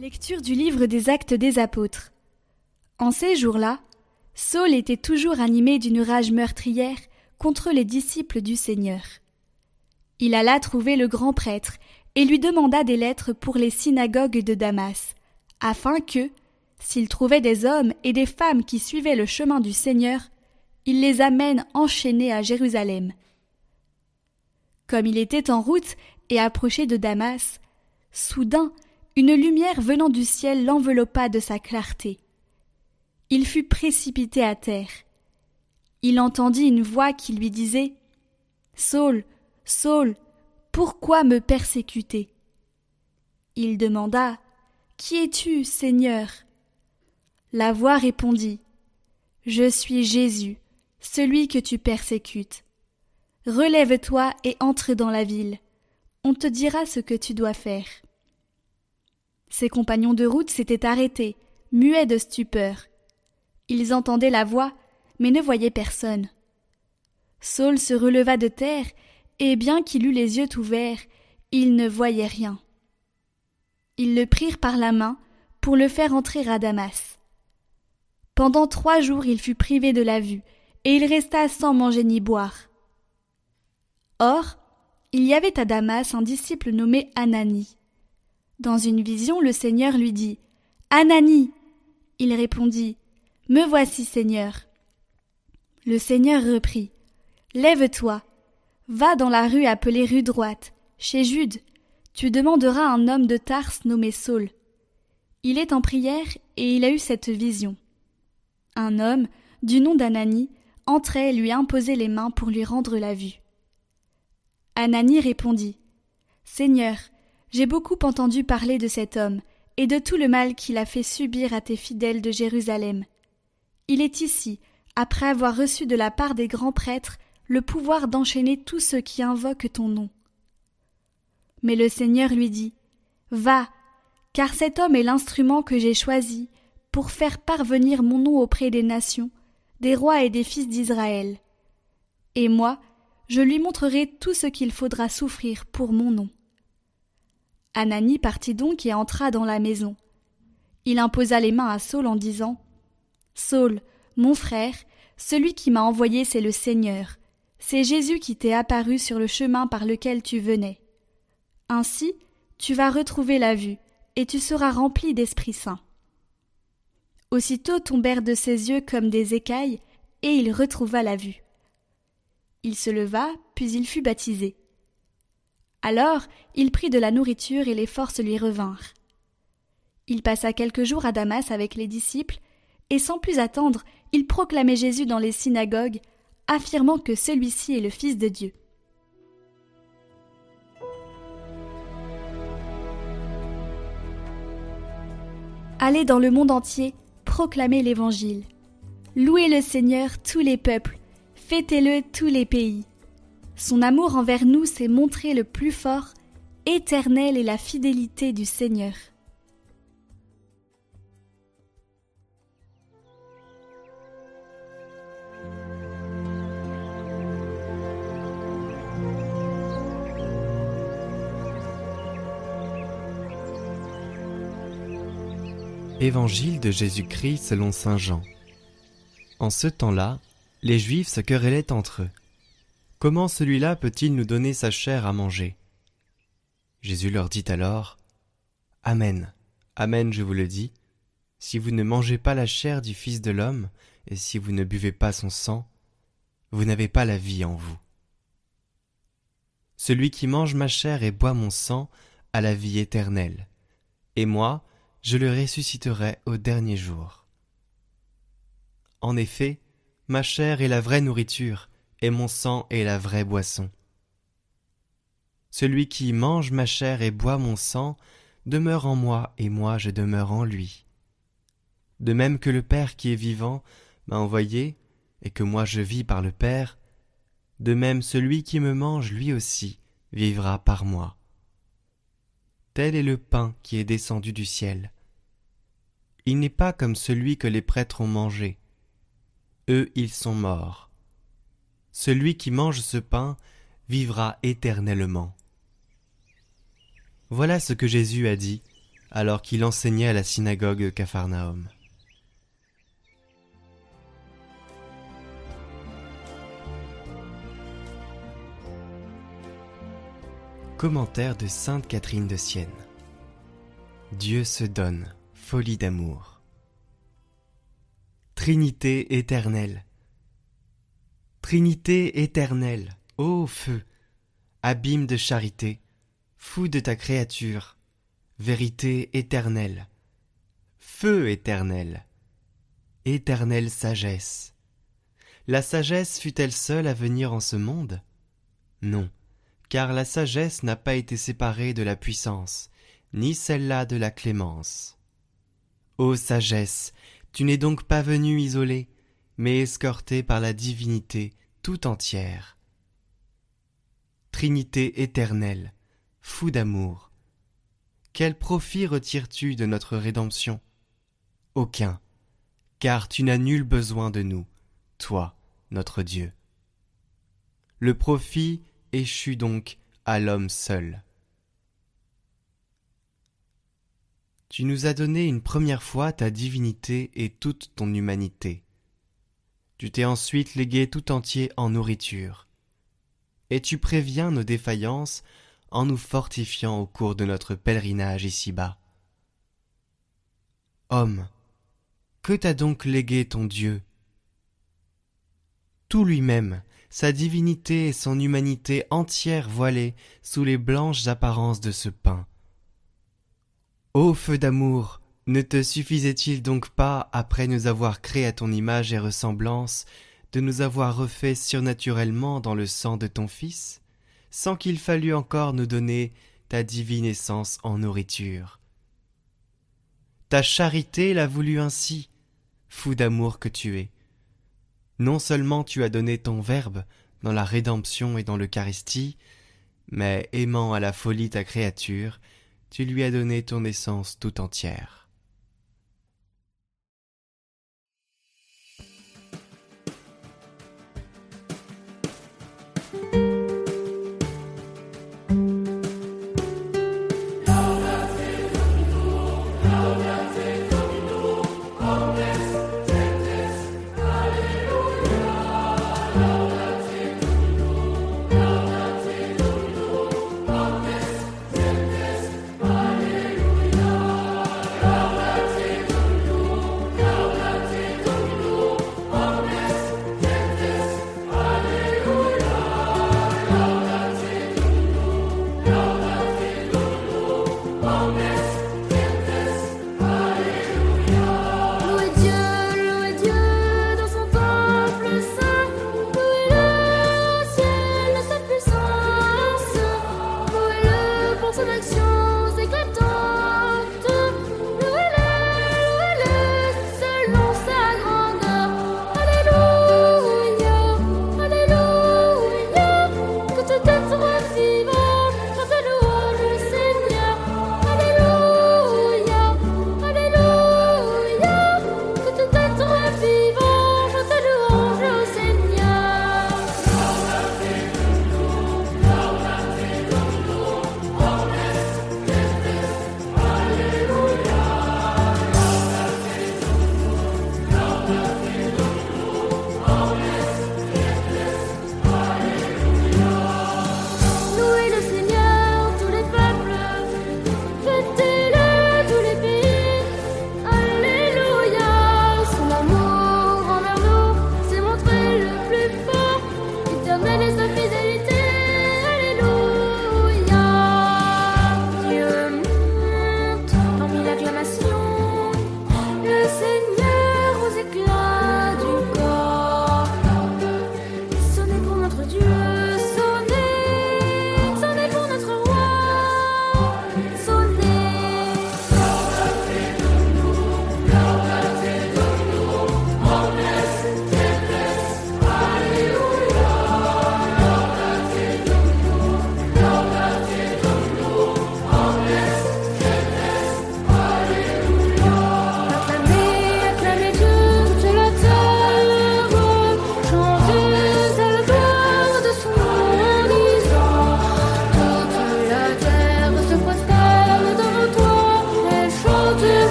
Lecture du livre des Actes des Apôtres. En ces jours-là, Saul était toujours animé d'une rage meurtrière contre les disciples du Seigneur. Il alla trouver le grand prêtre et lui demanda des lettres pour les synagogues de Damas, afin que, s'il trouvait des hommes et des femmes qui suivaient le chemin du Seigneur, il les amène enchaînés à Jérusalem. Comme il était en route et approché de Damas, soudain une lumière venant du ciel l'enveloppa de sa clarté. Il fut précipité à terre. Il entendit une voix qui lui disait Saul, Saul, pourquoi me persécuter? Il demanda Qui es-tu, Seigneur? La voix répondit Je suis Jésus, celui que tu persécutes. Relève-toi et entre dans la ville. On te dira ce que tu dois faire. Ses compagnons de route s'étaient arrêtés, muets de stupeur. Ils entendaient la voix, mais ne voyaient personne. Saul se releva de terre, et bien qu'il eût les yeux ouverts, il ne voyait rien. Ils le prirent par la main pour le faire entrer à Damas. Pendant trois jours il fut privé de la vue, et il resta sans manger ni boire. Or, il y avait à Damas un disciple nommé Anani. Dans une vision, le Seigneur lui dit Anani Il répondit Me voici, Seigneur. Le Seigneur reprit Lève-toi, va dans la rue appelée rue droite, chez Jude, tu demanderas un homme de Tarse nommé Saul. Il est en prière et il a eu cette vision. Un homme, du nom d'Anani, entrait et lui imposait les mains pour lui rendre la vue. Anani répondit Seigneur, j'ai beaucoup entendu parler de cet homme, et de tout le mal qu'il a fait subir à tes fidèles de Jérusalem. Il est ici, après avoir reçu de la part des grands prêtres le pouvoir d'enchaîner tous ceux qui invoquent ton nom. Mais le Seigneur lui dit Va, car cet homme est l'instrument que j'ai choisi pour faire parvenir mon nom auprès des nations, des rois et des fils d'Israël. Et moi, je lui montrerai tout ce qu'il faudra souffrir pour mon nom. Anani partit donc et entra dans la maison. Il imposa les mains à Saul en disant Saul, mon frère, celui qui m'a envoyé, c'est le Seigneur. C'est Jésus qui t'est apparu sur le chemin par lequel tu venais. Ainsi, tu vas retrouver la vue, et tu seras rempli d'Esprit Saint. Aussitôt tombèrent de ses yeux comme des écailles, et il retrouva la vue. Il se leva, puis il fut baptisé. Alors il prit de la nourriture et les forces lui revinrent. Il passa quelques jours à Damas avec les disciples, et sans plus attendre, il proclamait Jésus dans les synagogues, affirmant que celui-ci est le Fils de Dieu. Allez dans le monde entier, proclamez l'Évangile. Louez le Seigneur tous les peuples, fêtez-le tous les pays. Son amour envers nous s'est montré le plus fort, éternel est la fidélité du Seigneur. Évangile de Jésus-Christ selon Saint Jean. En ce temps-là, les Juifs se querellaient entre eux. Comment celui-là peut-il nous donner sa chair à manger? Jésus leur dit alors Amen, Amen, je vous le dis, si vous ne mangez pas la chair du Fils de l'homme, et si vous ne buvez pas son sang, vous n'avez pas la vie en vous. Celui qui mange ma chair et boit mon sang a la vie éternelle, et moi, je le ressusciterai au dernier jour. En effet, ma chair est la vraie nourriture, et mon sang est la vraie boisson. Celui qui mange ma chair et boit mon sang demeure en moi et moi je demeure en lui. De même que le Père qui est vivant m'a envoyé et que moi je vis par le Père, de même celui qui me mange lui aussi vivra par moi. Tel est le pain qui est descendu du ciel. Il n'est pas comme celui que les prêtres ont mangé. Eux ils sont morts. Celui qui mange ce pain vivra éternellement. Voilà ce que Jésus a dit, alors qu'il enseignait à la synagogue de Capharnaüm. Commentaire de Sainte Catherine de Sienne. Dieu se donne, folie d'amour. Trinité éternelle. Trinité éternelle, ô feu, abîme de charité, fou de ta créature, vérité éternelle, feu éternel, éternelle sagesse. La sagesse fut-elle seule à venir en ce monde? Non, car la sagesse n'a pas été séparée de la puissance, ni celle-là de la clémence. Ô sagesse, tu n'es donc pas venue isolée, mais escortée par la divinité tout entière. Trinité éternelle, fou d'amour, quel profit retires-tu de notre rédemption? Aucun, car tu n'as nul besoin de nous, toi, notre Dieu. Le profit échut donc à l'homme seul. Tu nous as donné une première fois ta divinité et toute ton humanité. Tu t'es ensuite légué tout entier en nourriture. Et tu préviens nos défaillances en nous fortifiant au cours de notre pèlerinage ici-bas. Homme, que t'a donc légué ton Dieu? Tout lui-même, sa divinité et son humanité entière voilées sous les blanches apparences de ce pain. Ô feu d'amour, ne te suffisait-il donc pas, après nous avoir créés à ton image et ressemblance, de nous avoir refaits surnaturellement dans le sang de ton Fils sans qu'il fallût encore nous donner ta divine essence en nourriture? Ta charité l'a voulu ainsi, fou d'amour que tu es. Non seulement tu as donné ton Verbe dans la rédemption et dans l'Eucharistie, mais aimant à la folie ta créature, tu lui as donné ton essence tout entière.